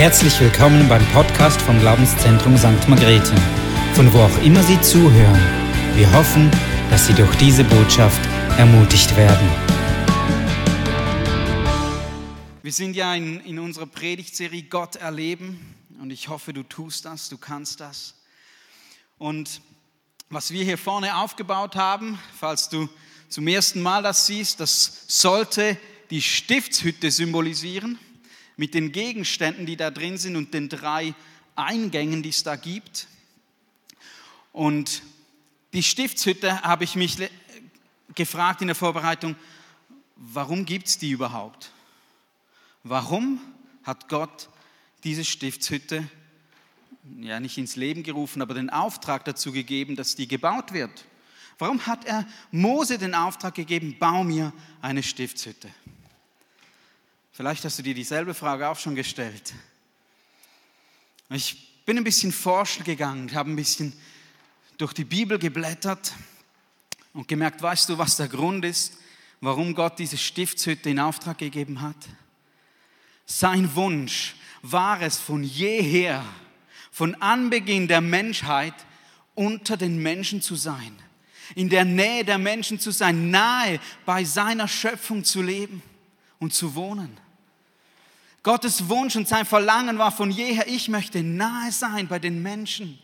Herzlich willkommen beim Podcast vom Glaubenszentrum St. Margrethe, von wo auch immer Sie zuhören. Wir hoffen, dass Sie durch diese Botschaft ermutigt werden. Wir sind ja in, in unserer Predigtserie Gott erleben und ich hoffe, du tust das, du kannst das. Und was wir hier vorne aufgebaut haben, falls du zum ersten Mal das siehst, das sollte die Stiftshütte symbolisieren mit den Gegenständen, die da drin sind und den drei Eingängen, die es da gibt. Und die Stiftshütte habe ich mich gefragt in der Vorbereitung, warum gibt es die überhaupt? Warum hat Gott diese Stiftshütte ja nicht ins Leben gerufen, aber den Auftrag dazu gegeben, dass die gebaut wird? Warum hat er Mose den Auftrag gegeben, bau mir eine Stiftshütte? Vielleicht hast du dir dieselbe Frage auch schon gestellt. Ich bin ein bisschen forschen gegangen, habe ein bisschen durch die Bibel geblättert und gemerkt, weißt du, was der Grund ist, warum Gott diese Stiftshütte in Auftrag gegeben hat? Sein Wunsch war es von jeher, von Anbeginn der Menschheit, unter den Menschen zu sein, in der Nähe der Menschen zu sein, nahe bei seiner Schöpfung zu leben und zu wohnen. Gottes Wunsch und sein Verlangen war von jeher, ich möchte nahe sein bei den Menschen.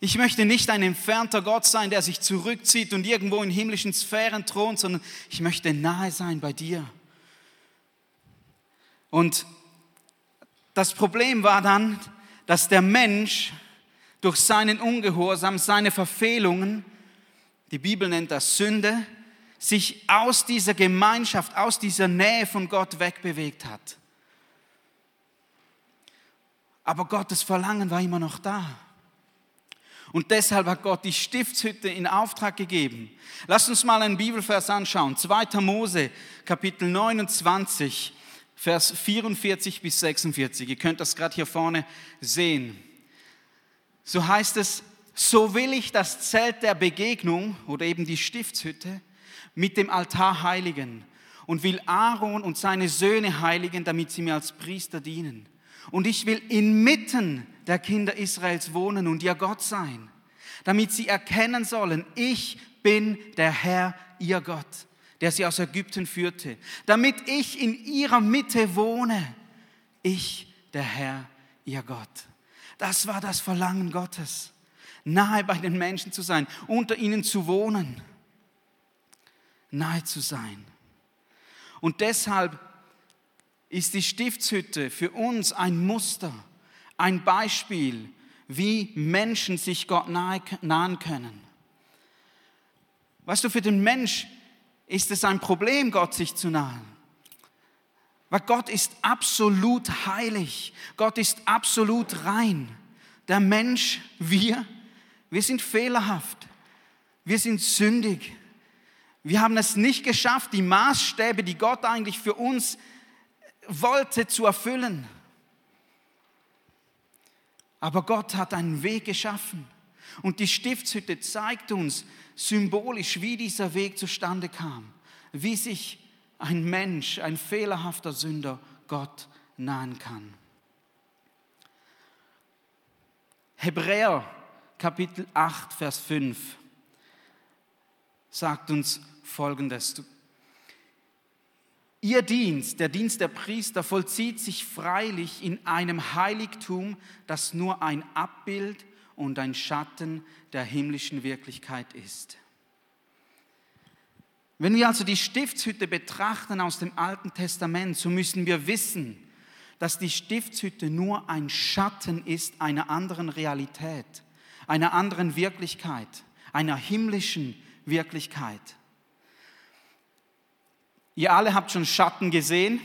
Ich möchte nicht ein entfernter Gott sein, der sich zurückzieht und irgendwo in himmlischen Sphären thront, sondern ich möchte nahe sein bei dir. Und das Problem war dann, dass der Mensch durch seinen Ungehorsam, seine Verfehlungen, die Bibel nennt das Sünde, sich aus dieser Gemeinschaft, aus dieser Nähe von Gott wegbewegt hat. Aber Gottes Verlangen war immer noch da. Und deshalb hat Gott die Stiftshütte in Auftrag gegeben. Lass uns mal einen Bibelvers anschauen. 2. Mose, Kapitel 29, Vers 44 bis 46. Ihr könnt das gerade hier vorne sehen. So heißt es, so will ich das Zelt der Begegnung oder eben die Stiftshütte mit dem Altar heiligen und will Aaron und seine Söhne heiligen, damit sie mir als Priester dienen. Und ich will inmitten der Kinder Israels wohnen und ihr Gott sein, damit sie erkennen sollen, ich bin der Herr, ihr Gott der sie aus Ägypten führte, damit ich in ihrer Mitte wohne, ich, der Herr, ihr Gott. Das war das Verlangen Gottes, nahe bei den Menschen zu sein, unter ihnen zu wohnen, nahe zu sein. Und deshalb ist die Stiftshütte für uns ein Muster, ein Beispiel, wie Menschen sich Gott nahen können. Weißt du, für den Mensch ist es ein Problem, Gott sich zu nahen. Weil Gott ist absolut heilig. Gott ist absolut rein. Der Mensch, wir, wir sind fehlerhaft. Wir sind sündig. Wir haben es nicht geschafft, die Maßstäbe, die Gott eigentlich für uns wollte, zu erfüllen. Aber Gott hat einen Weg geschaffen. Und die Stiftshütte zeigt uns, symbolisch, wie dieser Weg zustande kam, wie sich ein Mensch, ein fehlerhafter Sünder Gott nahen kann. Hebräer Kapitel 8, Vers 5 sagt uns Folgendes. Ihr Dienst, der Dienst der Priester, vollzieht sich freilich in einem Heiligtum, das nur ein Abbild und ein Schatten der himmlischen Wirklichkeit ist. Wenn wir also die Stiftshütte betrachten aus dem Alten Testament, so müssen wir wissen, dass die Stiftshütte nur ein Schatten ist einer anderen Realität, einer anderen Wirklichkeit, einer himmlischen Wirklichkeit. Ihr alle habt schon Schatten gesehen.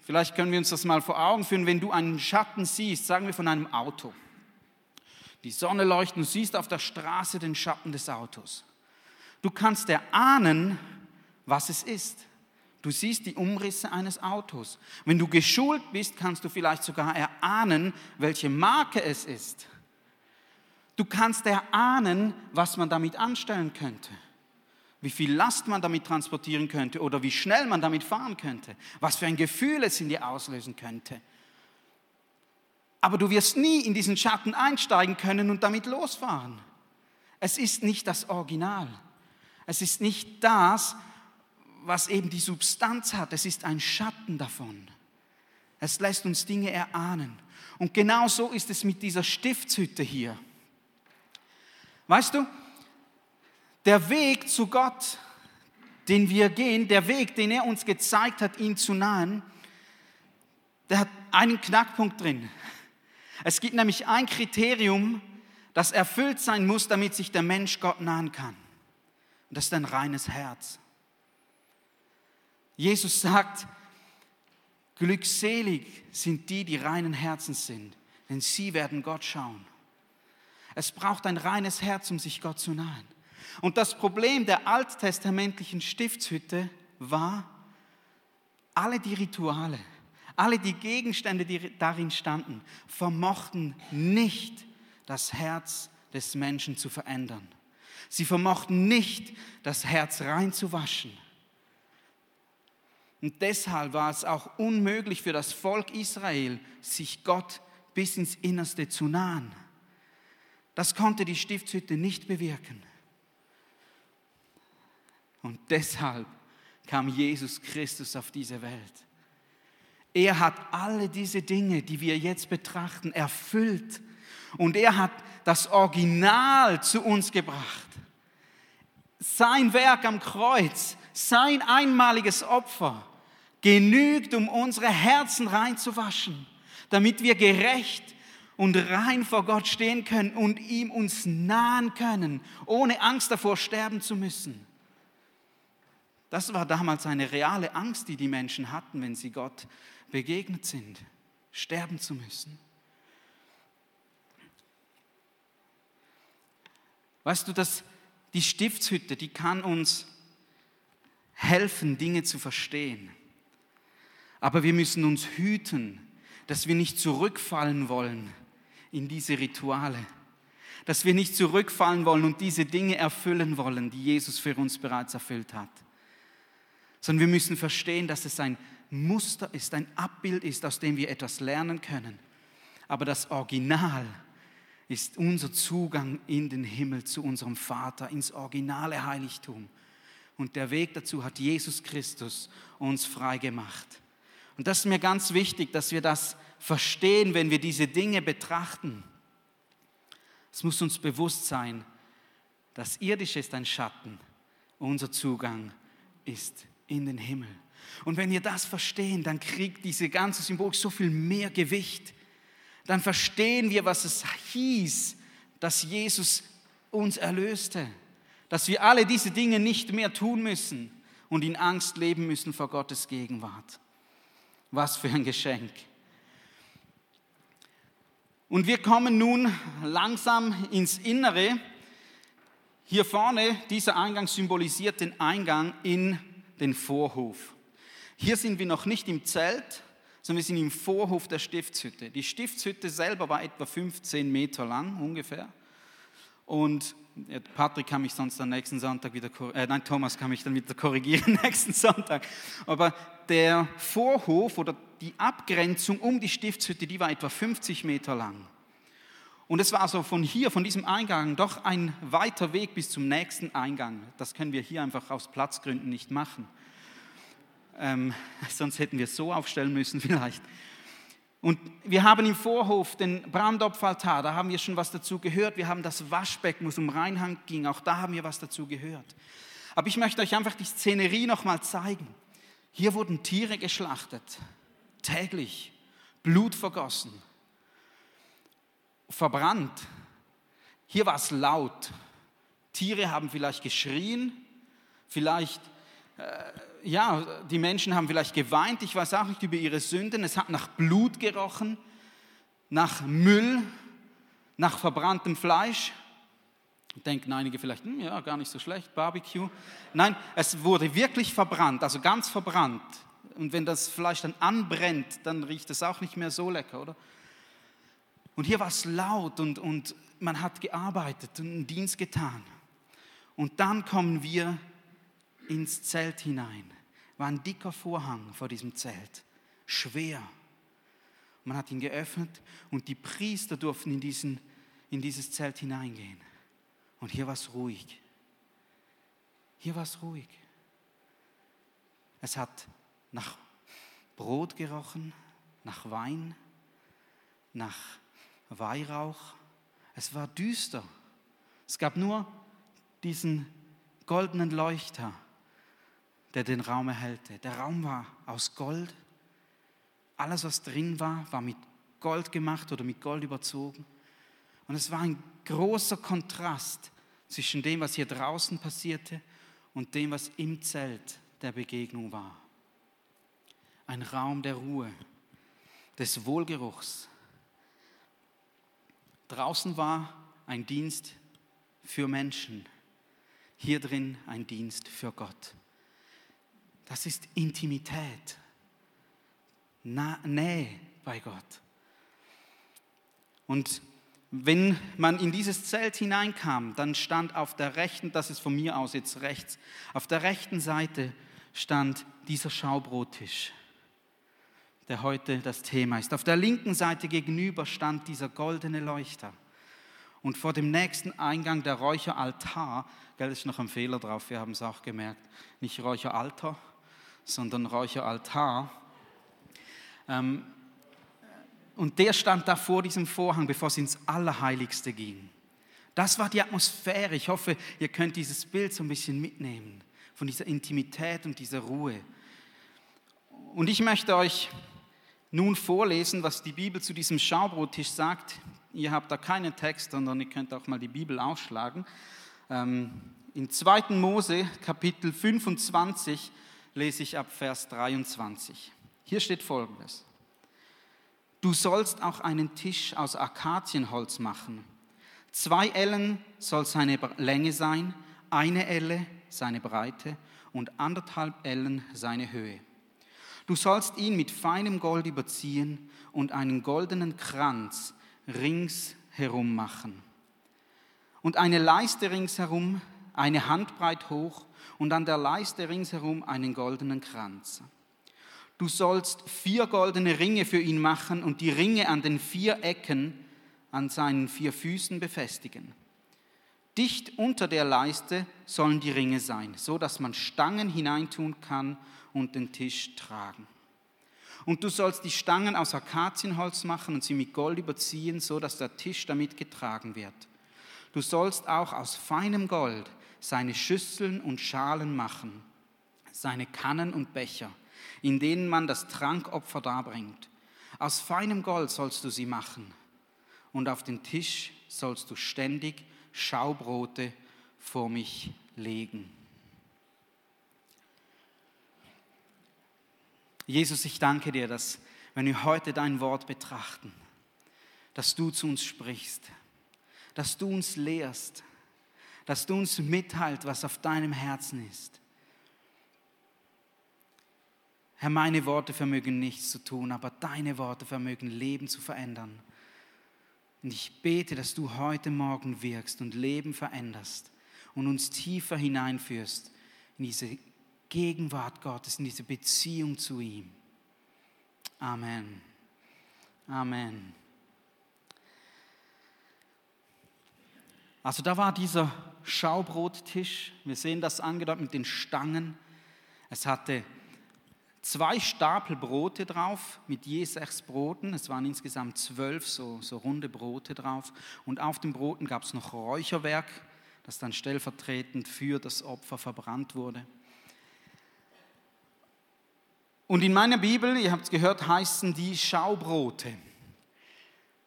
Vielleicht können wir uns das mal vor Augen führen. Wenn du einen Schatten siehst, sagen wir von einem Auto, die Sonne leuchtet und siehst auf der Straße den Schatten des Autos. Du kannst erahnen, was es ist. Du siehst die Umrisse eines Autos. Wenn du geschult bist, kannst du vielleicht sogar erahnen, welche Marke es ist. Du kannst erahnen, was man damit anstellen könnte. Wie viel Last man damit transportieren könnte oder wie schnell man damit fahren könnte. Was für ein Gefühl es in dir auslösen könnte. Aber du wirst nie in diesen Schatten einsteigen können und damit losfahren. Es ist nicht das Original. Es ist nicht das, was eben die Substanz hat. Es ist ein Schatten davon. Es lässt uns Dinge erahnen. Und genau so ist es mit dieser Stiftshütte hier. Weißt du, der Weg zu Gott, den wir gehen, der Weg, den er uns gezeigt hat, ihn zu nahen, der hat einen Knackpunkt drin. Es gibt nämlich ein Kriterium, das erfüllt sein muss, damit sich der Mensch Gott nahen kann. Und das ist ein reines Herz. Jesus sagt, glückselig sind die, die reinen Herzens sind, denn sie werden Gott schauen. Es braucht ein reines Herz, um sich Gott zu nahen. Und das Problem der alttestamentlichen Stiftshütte war, alle die Rituale, alle die Gegenstände, die darin standen, vermochten nicht das Herz des Menschen zu verändern. Sie vermochten nicht, das Herz reinzuwaschen. Und deshalb war es auch unmöglich für das Volk Israel, sich Gott bis ins Innerste zu nahen. Das konnte die Stiftshütte nicht bewirken. Und deshalb kam Jesus Christus auf diese Welt. Er hat alle diese Dinge, die wir jetzt betrachten, erfüllt. Und er hat das Original zu uns gebracht. Sein Werk am Kreuz, sein einmaliges Opfer genügt, um unsere Herzen reinzuwaschen, damit wir gerecht und rein vor Gott stehen können und ihm uns nahen können, ohne Angst davor sterben zu müssen. Das war damals eine reale Angst, die die Menschen hatten, wenn sie Gott begegnet sind, sterben zu müssen. Weißt du, dass die Stiftshütte, die kann uns helfen, Dinge zu verstehen. Aber wir müssen uns hüten, dass wir nicht zurückfallen wollen in diese Rituale, dass wir nicht zurückfallen wollen und diese Dinge erfüllen wollen, die Jesus für uns bereits erfüllt hat, sondern wir müssen verstehen, dass es ein Muster ist, ein Abbild ist, aus dem wir etwas lernen können. Aber das Original ist unser Zugang in den Himmel zu unserem Vater, ins originale Heiligtum. Und der Weg dazu hat Jesus Christus uns frei gemacht. Und das ist mir ganz wichtig, dass wir das verstehen, wenn wir diese Dinge betrachten. Es muss uns bewusst sein, das Irdische ist ein Schatten, unser Zugang ist in den Himmel. Und wenn wir das verstehen, dann kriegt diese ganze Symbolik so viel mehr Gewicht. Dann verstehen wir, was es hieß, dass Jesus uns erlöste. Dass wir alle diese Dinge nicht mehr tun müssen und in Angst leben müssen vor Gottes Gegenwart. Was für ein Geschenk. Und wir kommen nun langsam ins Innere. Hier vorne, dieser Eingang symbolisiert den Eingang in den Vorhof. Hier sind wir noch nicht im Zelt, sondern wir sind im Vorhof der Stiftshütte. Die Stiftshütte selber war etwa 15 Meter lang ungefähr. Und Patrick kann mich sonst am nächsten Sonntag wieder, äh, nein, Thomas kann mich dann wieder korrigieren nächsten Sonntag. Aber der Vorhof oder die Abgrenzung um die Stiftshütte, die war etwa 50 Meter lang. Und es war so von hier, von diesem Eingang, doch ein weiter Weg bis zum nächsten Eingang. Das können wir hier einfach aus Platzgründen nicht machen. Ähm, sonst hätten wir es so aufstellen müssen vielleicht. Und wir haben im Vorhof den Brandopferaltar, da haben wir schon was dazu gehört. Wir haben das Waschbecken, wo es um Reinhang ging, auch da haben wir was dazu gehört. Aber ich möchte euch einfach die Szenerie nochmal zeigen. Hier wurden Tiere geschlachtet, täglich, Blut vergossen, verbrannt. Hier war es laut. Tiere haben vielleicht geschrien, vielleicht ja, die Menschen haben vielleicht geweint, ich weiß auch nicht über ihre Sünden. Es hat nach Blut gerochen, nach Müll, nach verbranntem Fleisch. Denken einige vielleicht, hm, ja, gar nicht so schlecht, Barbecue. Nein, es wurde wirklich verbrannt, also ganz verbrannt. Und wenn das Fleisch dann anbrennt, dann riecht es auch nicht mehr so lecker, oder? Und hier war es laut und, und man hat gearbeitet und einen Dienst getan. Und dann kommen wir ins Zelt hinein. War ein dicker Vorhang vor diesem Zelt, schwer. Man hat ihn geöffnet und die Priester durften in, diesen, in dieses Zelt hineingehen. Und hier war es ruhig. Hier war es ruhig. Es hat nach Brot gerochen, nach Wein, nach Weihrauch. Es war düster. Es gab nur diesen goldenen Leuchter, der den Raum erhellte. Der Raum war aus Gold. Alles, was drin war, war mit Gold gemacht oder mit Gold überzogen. Und es war ein großer Kontrast zwischen dem, was hier draußen passierte und dem, was im Zelt der Begegnung war. Ein Raum der Ruhe, des Wohlgeruchs. Draußen war ein Dienst für Menschen, hier drin ein Dienst für Gott. Das ist Intimität, Nähe bei Gott. Und wenn man in dieses Zelt hineinkam, dann stand auf der rechten, das ist von mir aus jetzt rechts, auf der rechten Seite stand dieser Schaubrottisch, der heute das Thema ist. Auf der linken Seite gegenüber stand dieser goldene Leuchter. Und vor dem nächsten Eingang der Räucheraltar, gell, ist noch ein Fehler drauf, wir haben es auch gemerkt, nicht Räucheraltar, sondern Räucheraltar. Ähm, und der stand da vor diesem Vorhang, bevor es ins Allerheiligste ging. Das war die Atmosphäre. Ich hoffe, ihr könnt dieses Bild so ein bisschen mitnehmen von dieser Intimität und dieser Ruhe. Und ich möchte euch nun vorlesen, was die Bibel zu diesem Schaubrottisch sagt. Ihr habt da keinen Text, sondern ihr könnt auch mal die Bibel aufschlagen. Ähm, in 2. Mose Kapitel 25 lese ich ab Vers 23. Hier steht folgendes. Du sollst auch einen Tisch aus Akazienholz machen. Zwei Ellen soll seine Länge sein, eine Elle seine Breite und anderthalb Ellen seine Höhe. Du sollst ihn mit feinem Gold überziehen und einen goldenen Kranz ringsherum machen. Und eine Leiste ringsherum, eine Handbreit hoch und an der Leiste ringsherum einen goldenen Kranz. Du sollst vier goldene Ringe für ihn machen und die Ringe an den vier Ecken an seinen vier Füßen befestigen. Dicht unter der Leiste sollen die Ringe sein, so dass man Stangen hineintun kann und den Tisch tragen. Und du sollst die Stangen aus Akazienholz machen und sie mit Gold überziehen, so dass der Tisch damit getragen wird. Du sollst auch aus feinem Gold seine Schüsseln und Schalen machen, seine Kannen und Becher, in denen man das Trankopfer darbringt. Aus feinem Gold sollst du sie machen. Und auf den Tisch sollst du ständig Schaubrote vor mich legen. Jesus, ich danke dir, dass wenn wir heute dein Wort betrachten, dass du zu uns sprichst, dass du uns lehrst, dass du uns mitteilt, was auf deinem Herzen ist. Herr, meine Worte vermögen nichts zu tun, aber deine Worte vermögen Leben zu verändern. Und ich bete, dass du heute Morgen wirkst und Leben veränderst und uns tiefer hineinführst in diese Gegenwart Gottes, in diese Beziehung zu ihm. Amen. Amen. Also da war dieser Schaubrottisch. Wir sehen das angedeutet mit den Stangen. Es hatte zwei Stapel Brote drauf mit je sechs Broten. Es waren insgesamt zwölf so, so runde Brote drauf. Und auf den Broten gab es noch Räucherwerk, das dann stellvertretend für das Opfer verbrannt wurde. Und in meiner Bibel, ihr habt es gehört, heißen die Schaubrote.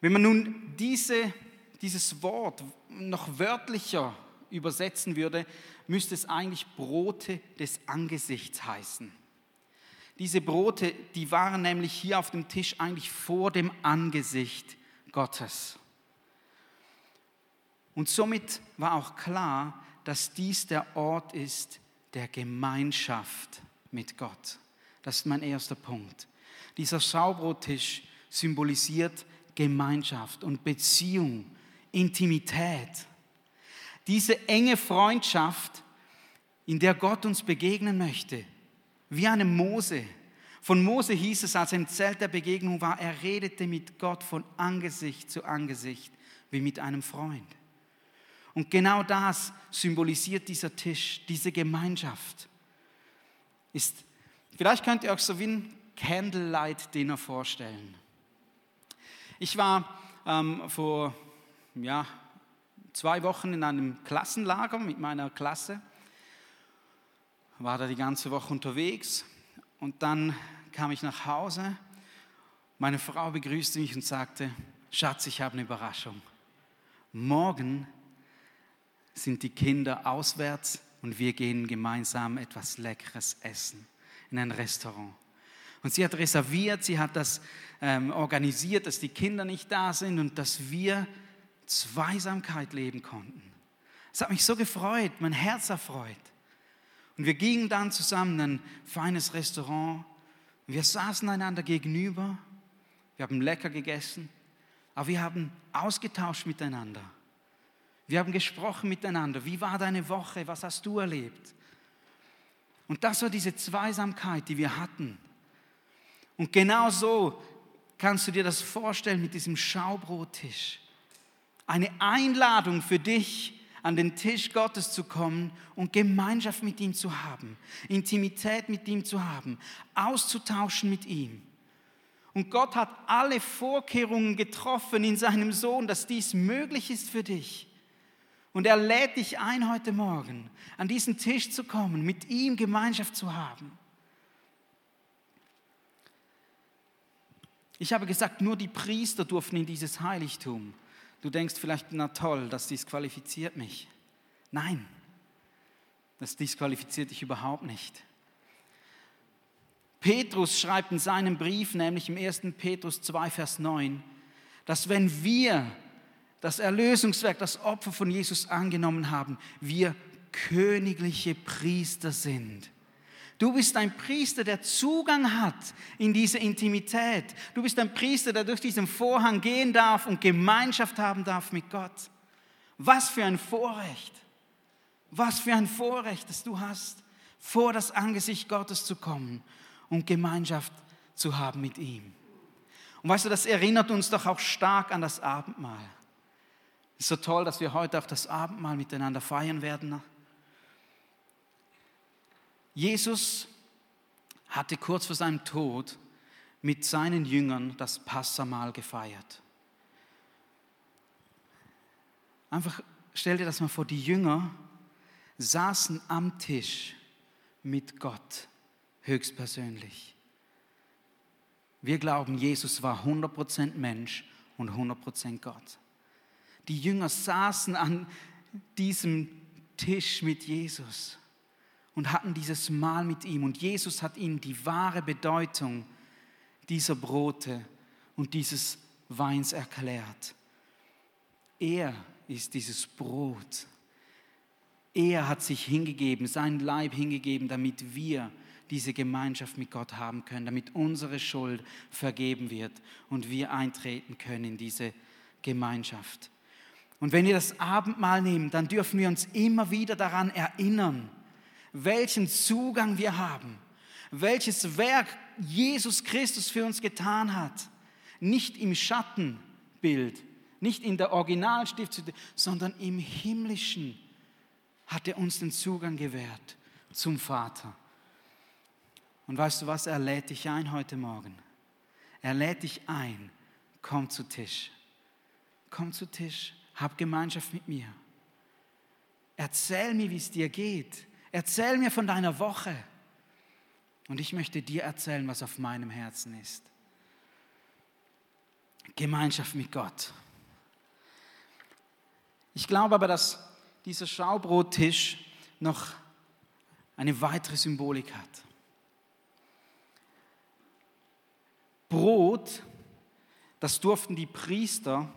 Wenn man nun diese, dieses Wort noch wörtlicher übersetzen würde, müsste es eigentlich Brote des Angesichts heißen. Diese Brote, die waren nämlich hier auf dem Tisch eigentlich vor dem Angesicht Gottes. Und somit war auch klar, dass dies der Ort ist der Gemeinschaft mit Gott. Das ist mein erster Punkt. Dieser Schaubrottisch symbolisiert Gemeinschaft und Beziehung, Intimität. Diese enge Freundschaft, in der Gott uns begegnen möchte, wie einem Mose, Von Mose hieß es, als er im Zelt der Begegnung war, er redete mit Gott von Angesicht zu Angesicht, wie mit einem Freund. Und genau das symbolisiert dieser Tisch, diese Gemeinschaft. Ist, vielleicht könnt ihr euch so wie ein Candlelight-Dinner vorstellen. Ich war ähm, vor ja, zwei Wochen in einem Klassenlager mit meiner Klasse, war da die ganze Woche unterwegs und dann kam ich nach Hause. Meine Frau begrüßte mich und sagte, Schatz, ich habe eine Überraschung. Morgen sind die Kinder auswärts und wir gehen gemeinsam etwas Leckeres essen in ein Restaurant. Und sie hat reserviert, sie hat das ähm, organisiert, dass die Kinder nicht da sind und dass wir Zweisamkeit leben konnten. Es hat mich so gefreut, mein Herz erfreut. Und wir gingen dann zusammen in ein feines Restaurant. Wir saßen einander gegenüber. Wir haben lecker gegessen. Aber wir haben ausgetauscht miteinander. Wir haben gesprochen miteinander. Wie war deine Woche? Was hast du erlebt? Und das war diese Zweisamkeit, die wir hatten. Und genau so kannst du dir das vorstellen mit diesem Schaubrottisch. Eine Einladung für dich, an den Tisch Gottes zu kommen und Gemeinschaft mit ihm zu haben, Intimität mit ihm zu haben, auszutauschen mit ihm. Und Gott hat alle Vorkehrungen getroffen in seinem Sohn, dass dies möglich ist für dich. Und er lädt dich ein, heute Morgen an diesen Tisch zu kommen, mit ihm Gemeinschaft zu haben. Ich habe gesagt, nur die Priester durften in dieses Heiligtum. Du denkst vielleicht, na toll, das disqualifiziert mich. Nein, das disqualifiziert dich überhaupt nicht. Petrus schreibt in seinem Brief, nämlich im 1. Petrus 2, Vers 9, dass wenn wir das Erlösungswerk, das Opfer von Jesus angenommen haben, wir königliche Priester sind. Du bist ein Priester, der Zugang hat in diese Intimität. Du bist ein Priester, der durch diesen Vorhang gehen darf und Gemeinschaft haben darf mit Gott. Was für ein Vorrecht. Was für ein Vorrecht, das du hast, vor das Angesicht Gottes zu kommen und Gemeinschaft zu haben mit ihm. Und weißt du, das erinnert uns doch auch stark an das Abendmahl. Es ist so toll, dass wir heute auch das Abendmahl miteinander feiern werden. Jesus hatte kurz vor seinem Tod mit seinen Jüngern das Passamal gefeiert. Einfach stell dir das mal vor, die Jünger saßen am Tisch mit Gott höchstpersönlich. Wir glauben, Jesus war 100% Mensch und 100% Gott. Die Jünger saßen an diesem Tisch mit Jesus und hatten dieses Mahl mit ihm. Und Jesus hat ihnen die wahre Bedeutung dieser Brote und dieses Weins erklärt. Er ist dieses Brot. Er hat sich hingegeben, seinen Leib hingegeben, damit wir diese Gemeinschaft mit Gott haben können, damit unsere Schuld vergeben wird und wir eintreten können in diese Gemeinschaft. Und wenn wir das Abendmahl nehmen, dann dürfen wir uns immer wieder daran erinnern, welchen Zugang wir haben, welches Werk Jesus Christus für uns getan hat. Nicht im Schattenbild, nicht in der Originalstiftshütte, sondern im himmlischen hat er uns den Zugang gewährt zum Vater. Und weißt du was, er lädt dich ein heute Morgen. Er lädt dich ein, komm zu Tisch. Komm zu Tisch hab Gemeinschaft mit mir. Erzähl mir, wie es dir geht. Erzähl mir von deiner Woche. Und ich möchte dir erzählen, was auf meinem Herzen ist. Gemeinschaft mit Gott. Ich glaube aber, dass dieser Schaubrottisch noch eine weitere Symbolik hat. Brot, das durften die Priester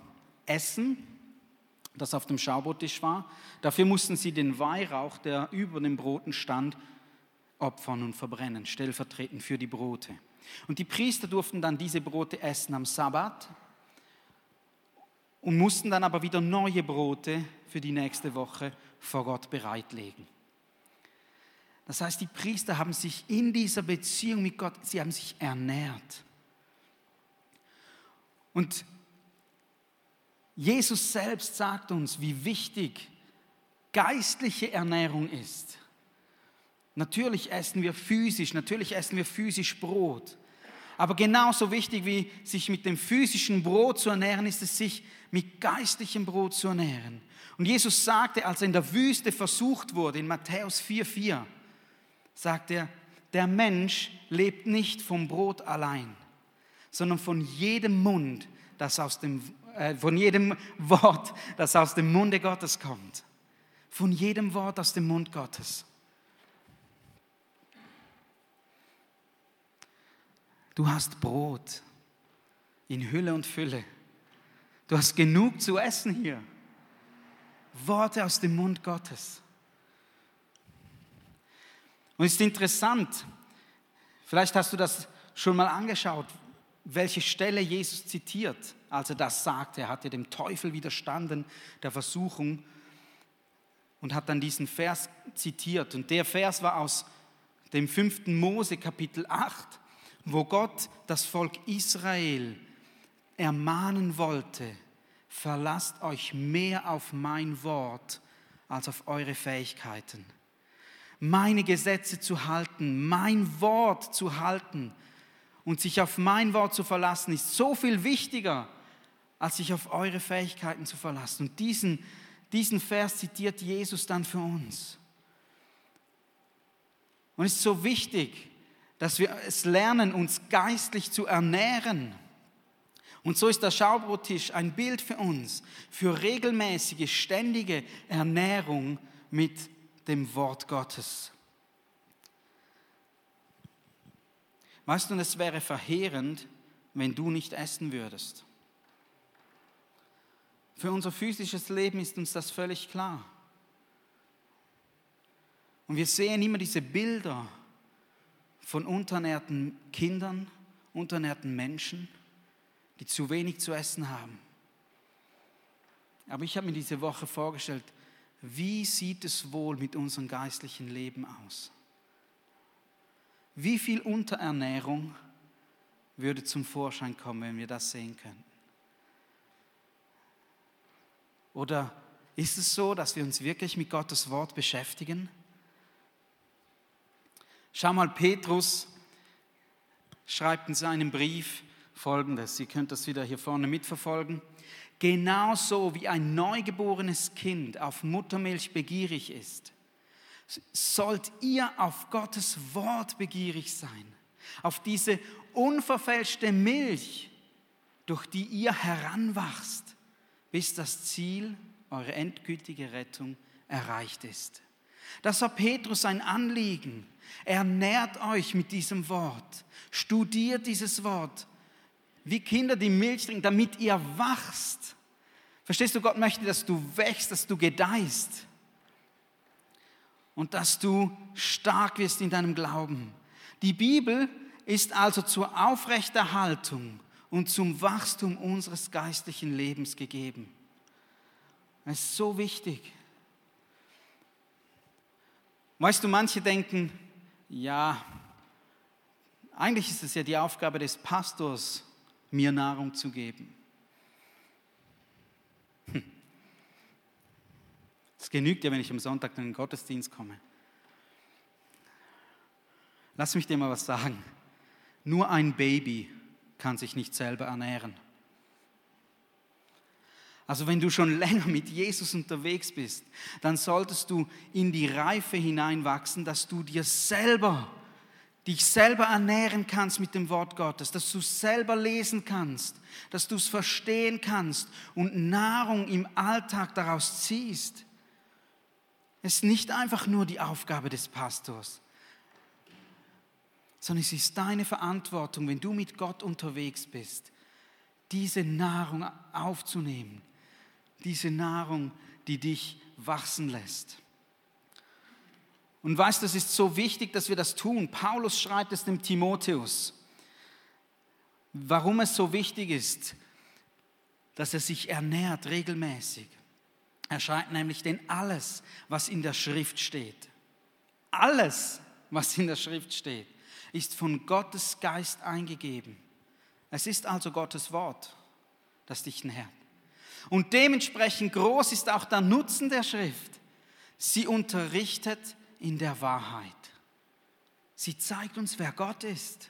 essen das auf dem Schaubrottisch war. Dafür mussten sie den Weihrauch, der über den Broten stand, opfern und verbrennen, stellvertretend für die Brote. Und die Priester durften dann diese Brote essen am Sabbat und mussten dann aber wieder neue Brote für die nächste Woche vor Gott bereitlegen. Das heißt, die Priester haben sich in dieser Beziehung mit Gott, sie haben sich ernährt. Und Jesus selbst sagt uns, wie wichtig geistliche Ernährung ist. Natürlich essen wir physisch, natürlich essen wir physisch Brot. Aber genauso wichtig wie sich mit dem physischen Brot zu ernähren, ist es, sich mit geistlichem Brot zu ernähren. Und Jesus sagte, als er in der Wüste versucht wurde, in Matthäus 4,4, sagt er, der Mensch lebt nicht vom Brot allein, sondern von jedem Mund, das aus dem, äh, von jedem Wort, das aus dem Munde Gottes kommt. Von jedem Wort aus dem Mund Gottes. Du hast Brot in Hülle und Fülle. Du hast genug zu essen hier. Worte aus dem Mund Gottes. Und es ist interessant, vielleicht hast du das schon mal angeschaut, welche Stelle Jesus zitiert, als er das sagte. Er hatte dem Teufel widerstanden, der Versuchung, und hat dann diesen Vers zitiert. Und der Vers war aus dem 5. Mose Kapitel 8 wo Gott das Volk Israel ermahnen wollte, verlasst euch mehr auf mein Wort als auf eure Fähigkeiten. Meine Gesetze zu halten, mein Wort zu halten und sich auf mein Wort zu verlassen, ist so viel wichtiger, als sich auf eure Fähigkeiten zu verlassen. Und diesen, diesen Vers zitiert Jesus dann für uns. Und es ist so wichtig, dass wir es lernen, uns geistlich zu ernähren. Und so ist der Schaubrottisch ein Bild für uns, für regelmäßige, ständige Ernährung mit dem Wort Gottes. Weißt du, es wäre verheerend, wenn du nicht essen würdest. Für unser physisches Leben ist uns das völlig klar. Und wir sehen immer diese Bilder von unternährten Kindern, unternährten Menschen, die zu wenig zu essen haben. Aber ich habe mir diese Woche vorgestellt, wie sieht es wohl mit unserem geistlichen Leben aus? Wie viel Unterernährung würde zum Vorschein kommen, wenn wir das sehen könnten? Oder ist es so, dass wir uns wirklich mit Gottes Wort beschäftigen? Schau mal, Petrus schreibt in seinem Brief folgendes. Ihr könnt das wieder hier vorne mitverfolgen. Genauso wie ein neugeborenes Kind auf Muttermilch begierig ist, sollt ihr auf Gottes Wort begierig sein, auf diese unverfälschte Milch, durch die ihr heranwachst, bis das Ziel, eure endgültige Rettung, erreicht ist. Das war Petrus ein Anliegen. Ernährt euch mit diesem Wort. Studiert dieses Wort. Wie Kinder, die Milch trinken, damit ihr wachst. Verstehst du, Gott möchte, dass du wächst, dass du gedeihst. Und dass du stark wirst in deinem Glauben. Die Bibel ist also zur Aufrechterhaltung und zum Wachstum unseres geistlichen Lebens gegeben. Es ist so wichtig. Weißt du, manche denken, ja, eigentlich ist es ja die Aufgabe des Pastors, mir Nahrung zu geben. Es genügt ja, wenn ich am Sonntag in den Gottesdienst komme. Lass mich dir mal was sagen. Nur ein Baby kann sich nicht selber ernähren. Also wenn du schon länger mit Jesus unterwegs bist, dann solltest du in die Reife hineinwachsen, dass du dir selber, dich selber ernähren kannst mit dem Wort Gottes, dass du selber lesen kannst, dass du es verstehen kannst und Nahrung im Alltag daraus ziehst. Es ist nicht einfach nur die Aufgabe des Pastors, sondern es ist deine Verantwortung, wenn du mit Gott unterwegs bist, diese Nahrung aufzunehmen diese Nahrung, die dich wachsen lässt. Und weißt, du, es ist so wichtig, dass wir das tun. Paulus schreibt es dem Timotheus, warum es so wichtig ist, dass er sich ernährt regelmäßig. Er schreibt nämlich, denn alles, was in der Schrift steht, Alles, was in der Schrift steht, ist von Gottes Geist eingegeben. Es ist also Gottes Wort, das dich nährt. Und dementsprechend groß ist auch der Nutzen der Schrift. Sie unterrichtet in der Wahrheit. Sie zeigt uns, wer Gott ist.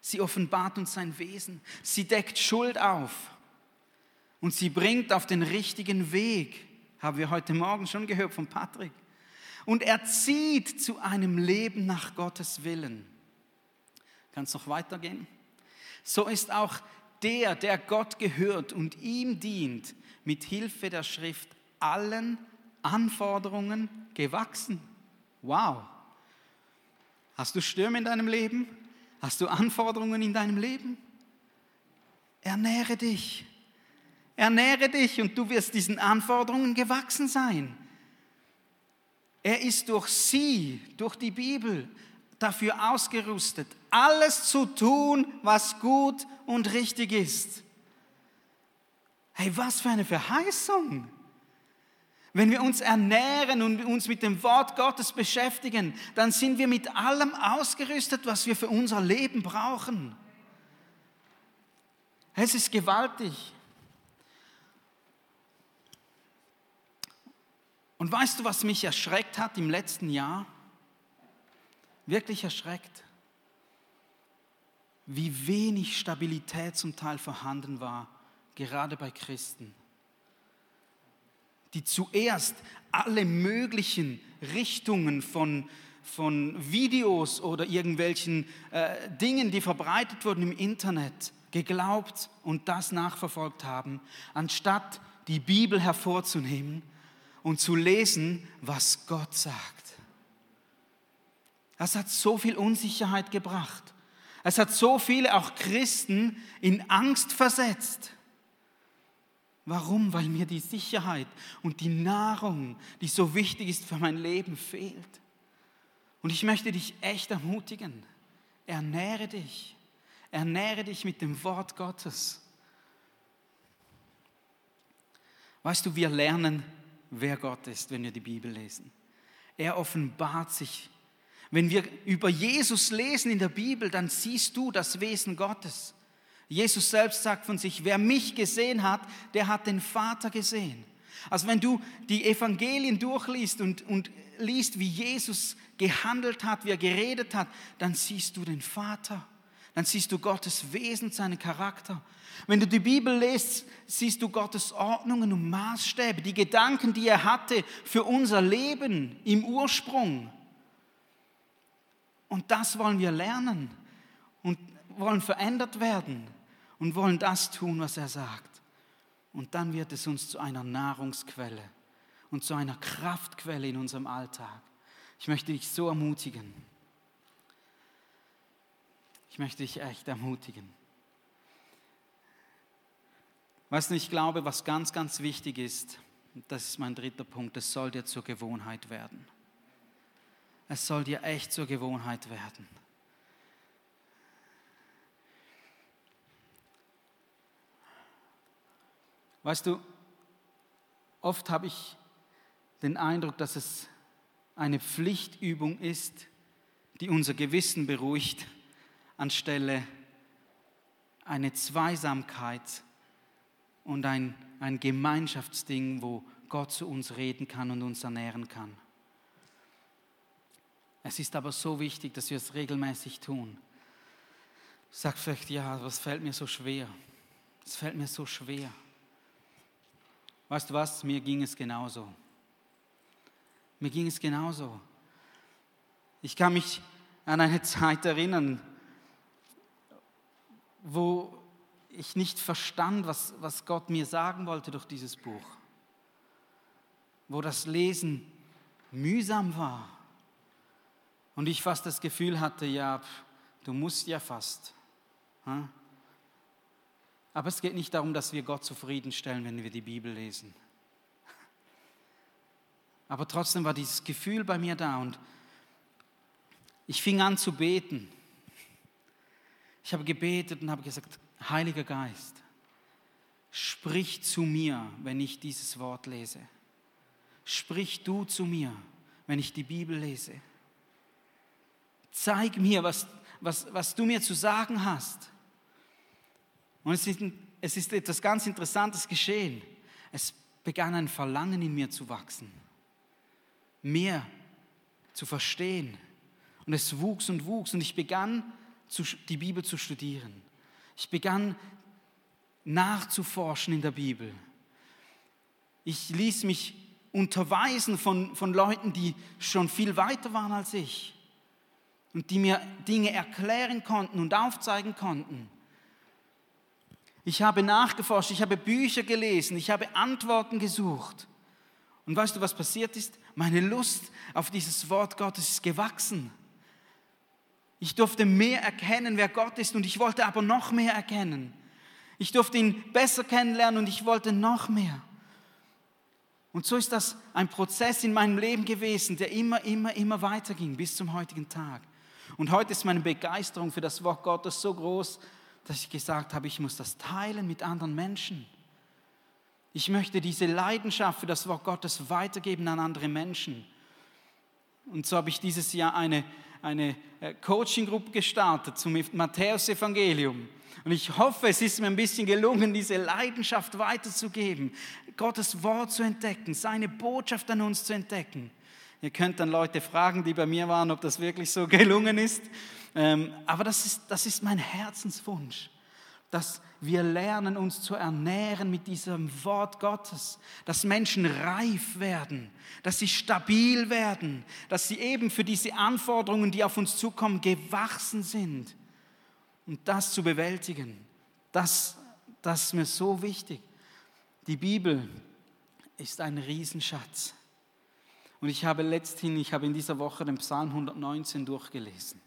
Sie offenbart uns sein Wesen. Sie deckt Schuld auf. Und sie bringt auf den richtigen Weg. Haben wir heute Morgen schon gehört von Patrick. Und er zieht zu einem Leben nach Gottes Willen. Kann es noch weitergehen? So ist auch der, der Gott gehört und ihm dient, mit Hilfe der Schrift allen Anforderungen gewachsen. Wow. Hast du Stürme in deinem Leben? Hast du Anforderungen in deinem Leben? Ernähre dich. Ernähre dich und du wirst diesen Anforderungen gewachsen sein. Er ist durch sie, durch die Bibel, dafür ausgerüstet, alles zu tun, was gut und richtig ist. Hey, was für eine Verheißung! Wenn wir uns ernähren und uns mit dem Wort Gottes beschäftigen, dann sind wir mit allem ausgerüstet, was wir für unser Leben brauchen. Es ist gewaltig. Und weißt du, was mich erschreckt hat im letzten Jahr? Wirklich erschreckt. Wie wenig Stabilität zum Teil vorhanden war, gerade bei Christen die zuerst alle möglichen Richtungen von, von Videos oder irgendwelchen äh, Dingen, die verbreitet wurden im Internet, geglaubt und das nachverfolgt haben, anstatt die Bibel hervorzunehmen und zu lesen, was Gott sagt. Das hat so viel Unsicherheit gebracht. Es hat so viele, auch Christen, in Angst versetzt. Warum? Weil mir die Sicherheit und die Nahrung, die so wichtig ist für mein Leben, fehlt. Und ich möchte dich echt ermutigen. Ernähre dich. Ernähre dich mit dem Wort Gottes. Weißt du, wir lernen, wer Gott ist, wenn wir die Bibel lesen. Er offenbart sich. Wenn wir über Jesus lesen in der Bibel, dann siehst du das Wesen Gottes. Jesus selbst sagt von sich, wer mich gesehen hat, der hat den Vater gesehen. Also wenn du die Evangelien durchliest und, und liest, wie Jesus gehandelt hat, wie er geredet hat, dann siehst du den Vater. Dann siehst du Gottes Wesen, seinen Charakter. Wenn du die Bibel liest, siehst du Gottes Ordnungen und Maßstäbe, die Gedanken, die er hatte für unser Leben im Ursprung. Und das wollen wir lernen und wollen verändert werden und wollen das tun, was er sagt. Und dann wird es uns zu einer Nahrungsquelle und zu einer Kraftquelle in unserem Alltag. Ich möchte dich so ermutigen. Ich möchte dich echt ermutigen. Weißt du, ich glaube, was ganz, ganz wichtig ist, das ist mein dritter Punkt, es soll dir zur Gewohnheit werden. Es soll dir echt zur Gewohnheit werden. Weißt du, oft habe ich den Eindruck, dass es eine Pflichtübung ist, die unser Gewissen beruhigt, anstelle eine Zweisamkeit und ein, ein Gemeinschaftsding, wo Gott zu uns reden kann und uns ernähren kann. Es ist aber so wichtig, dass wir es regelmäßig tun. Sag vielleicht, ja, was fällt mir so schwer? Es fällt mir so schwer. Weißt du was, mir ging es genauso. Mir ging es genauso. Ich kann mich an eine Zeit erinnern, wo ich nicht verstand, was, was Gott mir sagen wollte durch dieses Buch. Wo das Lesen mühsam war. Und ich fast das Gefühl hatte, ja, du musst ja fast. Aber es geht nicht darum, dass wir Gott zufriedenstellen, wenn wir die Bibel lesen. Aber trotzdem war dieses Gefühl bei mir da und ich fing an zu beten. Ich habe gebetet und habe gesagt, Heiliger Geist, sprich zu mir, wenn ich dieses Wort lese. Sprich du zu mir, wenn ich die Bibel lese. Zeig mir, was, was, was du mir zu sagen hast. Und es ist, es ist etwas ganz Interessantes geschehen. Es begann ein Verlangen in mir zu wachsen, mehr zu verstehen. Und es wuchs und wuchs und ich begann die Bibel zu studieren. Ich begann nachzuforschen in der Bibel. Ich ließ mich unterweisen von, von Leuten, die schon viel weiter waren als ich und die mir Dinge erklären konnten und aufzeigen konnten. Ich habe nachgeforscht, ich habe Bücher gelesen, ich habe Antworten gesucht. Und weißt du, was passiert ist? Meine Lust auf dieses Wort Gottes ist gewachsen. Ich durfte mehr erkennen, wer Gott ist und ich wollte aber noch mehr erkennen. Ich durfte ihn besser kennenlernen und ich wollte noch mehr. Und so ist das ein Prozess in meinem Leben gewesen, der immer, immer, immer weiterging bis zum heutigen Tag. Und heute ist meine Begeisterung für das Wort Gottes so groß, dass ich gesagt habe, ich muss das teilen mit anderen Menschen. Ich möchte diese Leidenschaft für das Wort Gottes weitergeben an andere Menschen. Und so habe ich dieses Jahr eine, eine äh, Coaching-Gruppe gestartet zum Matthäus-Evangelium. Und ich hoffe, es ist mir ein bisschen gelungen, diese Leidenschaft weiterzugeben, Gottes Wort zu entdecken, seine Botschaft an uns zu entdecken. Ihr könnt dann Leute fragen, die bei mir waren, ob das wirklich so gelungen ist. Ähm, aber das ist, das ist mein Herzenswunsch, dass wir lernen, uns zu ernähren mit diesem Wort Gottes, dass Menschen reif werden, dass sie stabil werden, dass sie eben für diese Anforderungen, die auf uns zukommen, gewachsen sind. Und das zu bewältigen, das, das ist mir so wichtig. Die Bibel ist ein Riesenschatz. Und ich habe letzthin, ich habe in dieser Woche den Psalm 119 durchgelesen.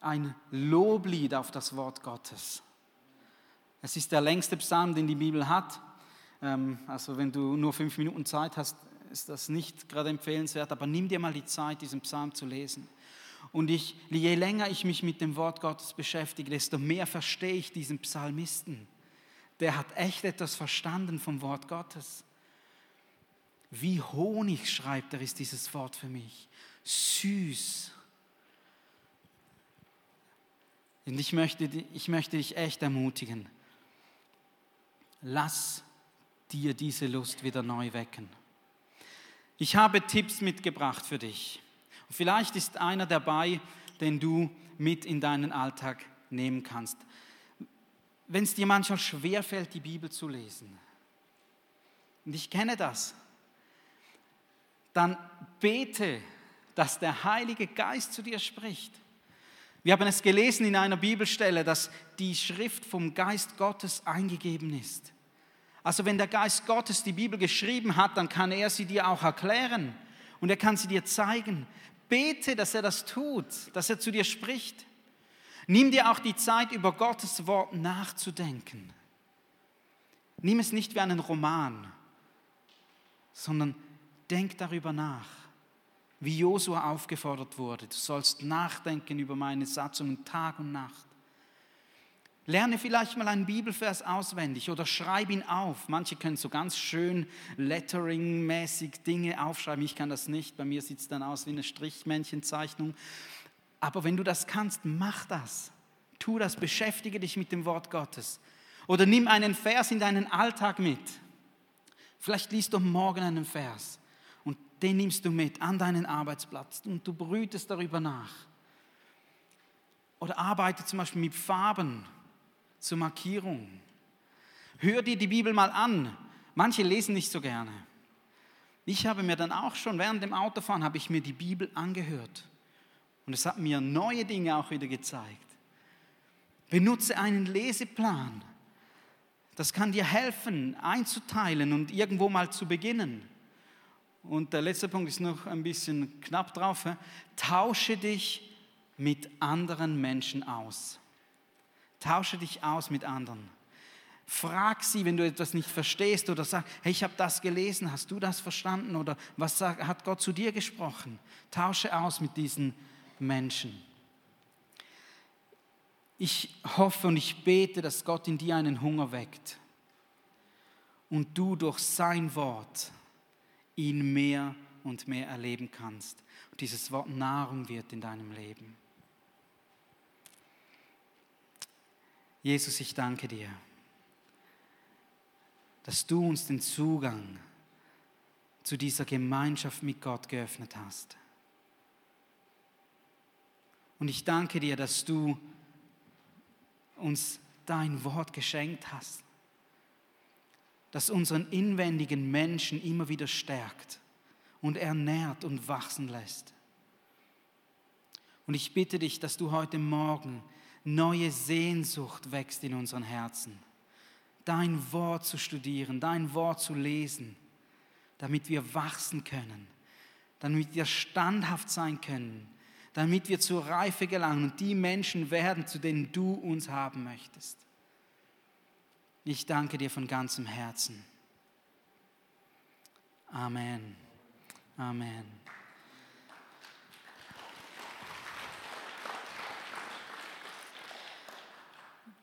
Ein Loblied auf das Wort Gottes. Es ist der längste Psalm, den die Bibel hat. Ähm, also wenn du nur fünf Minuten Zeit hast, ist das nicht gerade empfehlenswert, aber nimm dir mal die Zeit, diesen Psalm zu lesen. Und ich, je länger ich mich mit dem Wort Gottes beschäftige, desto mehr verstehe ich diesen Psalmisten. Der hat echt etwas verstanden vom Wort Gottes. Wie Honig, schreibt er, ist dieses Wort für mich. Süß. Und ich möchte, ich möchte dich echt ermutigen. Lass dir diese Lust wieder neu wecken. Ich habe Tipps mitgebracht für dich. Vielleicht ist einer dabei, den du mit in deinen Alltag nehmen kannst. Wenn es dir manchmal schwerfällt, die Bibel zu lesen, und ich kenne das, dann bete, dass der Heilige Geist zu dir spricht. Wir haben es gelesen in einer Bibelstelle, dass die Schrift vom Geist Gottes eingegeben ist. Also wenn der Geist Gottes die Bibel geschrieben hat, dann kann er sie dir auch erklären und er kann sie dir zeigen. Bete, dass er das tut, dass er zu dir spricht. Nimm dir auch die Zeit, über Gottes Wort nachzudenken. Nimm es nicht wie einen Roman, sondern denk darüber nach, wie Josua aufgefordert wurde. Du sollst nachdenken über meine Satzungen Tag und Nacht. Lerne vielleicht mal einen Bibelvers auswendig oder schreib ihn auf. Manche können so ganz schön Lettering-mäßig Dinge aufschreiben. Ich kann das nicht. Bei mir sieht es dann aus wie eine Strichmännchenzeichnung. Aber wenn du das kannst, mach das. Tu das, beschäftige dich mit dem Wort Gottes. Oder nimm einen Vers in deinen Alltag mit. Vielleicht liest du morgen einen Vers und den nimmst du mit an deinen Arbeitsplatz und du brütest darüber nach. Oder arbeite zum Beispiel mit Farben zur Markierung. Hör dir die Bibel mal an. Manche lesen nicht so gerne. Ich habe mir dann auch schon während dem Autofahren habe ich mir die Bibel angehört und es hat mir neue Dinge auch wieder gezeigt. Benutze einen Leseplan. Das kann dir helfen, einzuteilen und irgendwo mal zu beginnen. Und der letzte Punkt ist noch ein bisschen knapp drauf. Tausche dich mit anderen Menschen aus. Tausche dich aus mit anderen. Frag sie, wenn du etwas nicht verstehst oder sag, hey, ich habe das gelesen, hast du das verstanden oder was hat Gott zu dir gesprochen? Tausche aus mit diesen Menschen. Ich hoffe und ich bete, dass Gott in dir einen Hunger weckt und du durch sein Wort ihn mehr und mehr erleben kannst. Und dieses Wort Nahrung wird in deinem Leben. Jesus, ich danke dir, dass du uns den Zugang zu dieser Gemeinschaft mit Gott geöffnet hast. Und ich danke dir, dass du uns dein Wort geschenkt hast, das unseren inwendigen Menschen immer wieder stärkt und ernährt und wachsen lässt. Und ich bitte dich, dass du heute Morgen neue Sehnsucht wächst in unseren Herzen, dein Wort zu studieren, dein Wort zu lesen, damit wir wachsen können, damit wir standhaft sein können, damit wir zur Reife gelangen und die Menschen werden, zu denen du uns haben möchtest. Ich danke dir von ganzem Herzen. Amen. Amen.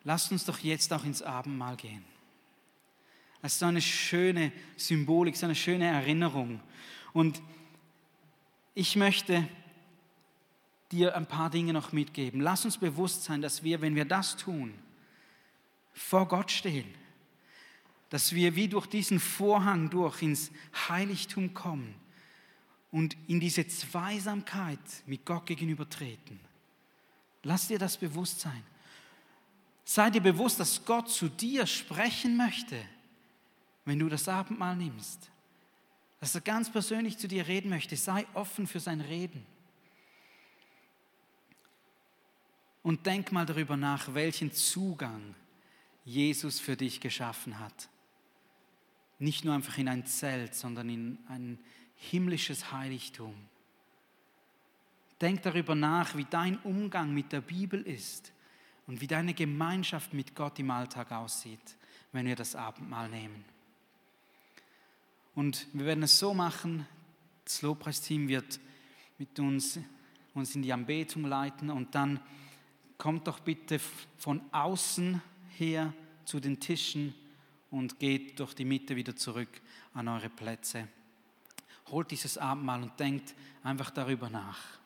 Lasst uns doch jetzt auch ins Abendmahl gehen. Es ist so eine schöne Symbolik, so eine schöne Erinnerung. Und ich möchte dir ein paar Dinge noch mitgeben. Lass uns bewusst sein, dass wir, wenn wir das tun, vor Gott stehen. Dass wir wie durch diesen Vorhang durch ins Heiligtum kommen und in diese Zweisamkeit mit Gott gegenüber treten. Lass dir das bewusst sein. Sei dir bewusst, dass Gott zu dir sprechen möchte, wenn du das Abendmahl nimmst. Dass er ganz persönlich zu dir reden möchte. Sei offen für sein Reden. Und denk mal darüber nach, welchen Zugang Jesus für dich geschaffen hat. Nicht nur einfach in ein Zelt, sondern in ein himmlisches Heiligtum. Denk darüber nach, wie dein Umgang mit der Bibel ist und wie deine Gemeinschaft mit Gott im Alltag aussieht, wenn wir das Abendmahl nehmen. Und wir werden es so machen, das Lobpreisteam wird mit uns, uns in die Anbetung leiten und dann kommt doch bitte von außen her zu den Tischen und geht durch die Mitte wieder zurück an eure Plätze. Holt dieses Abendmahl und denkt einfach darüber nach.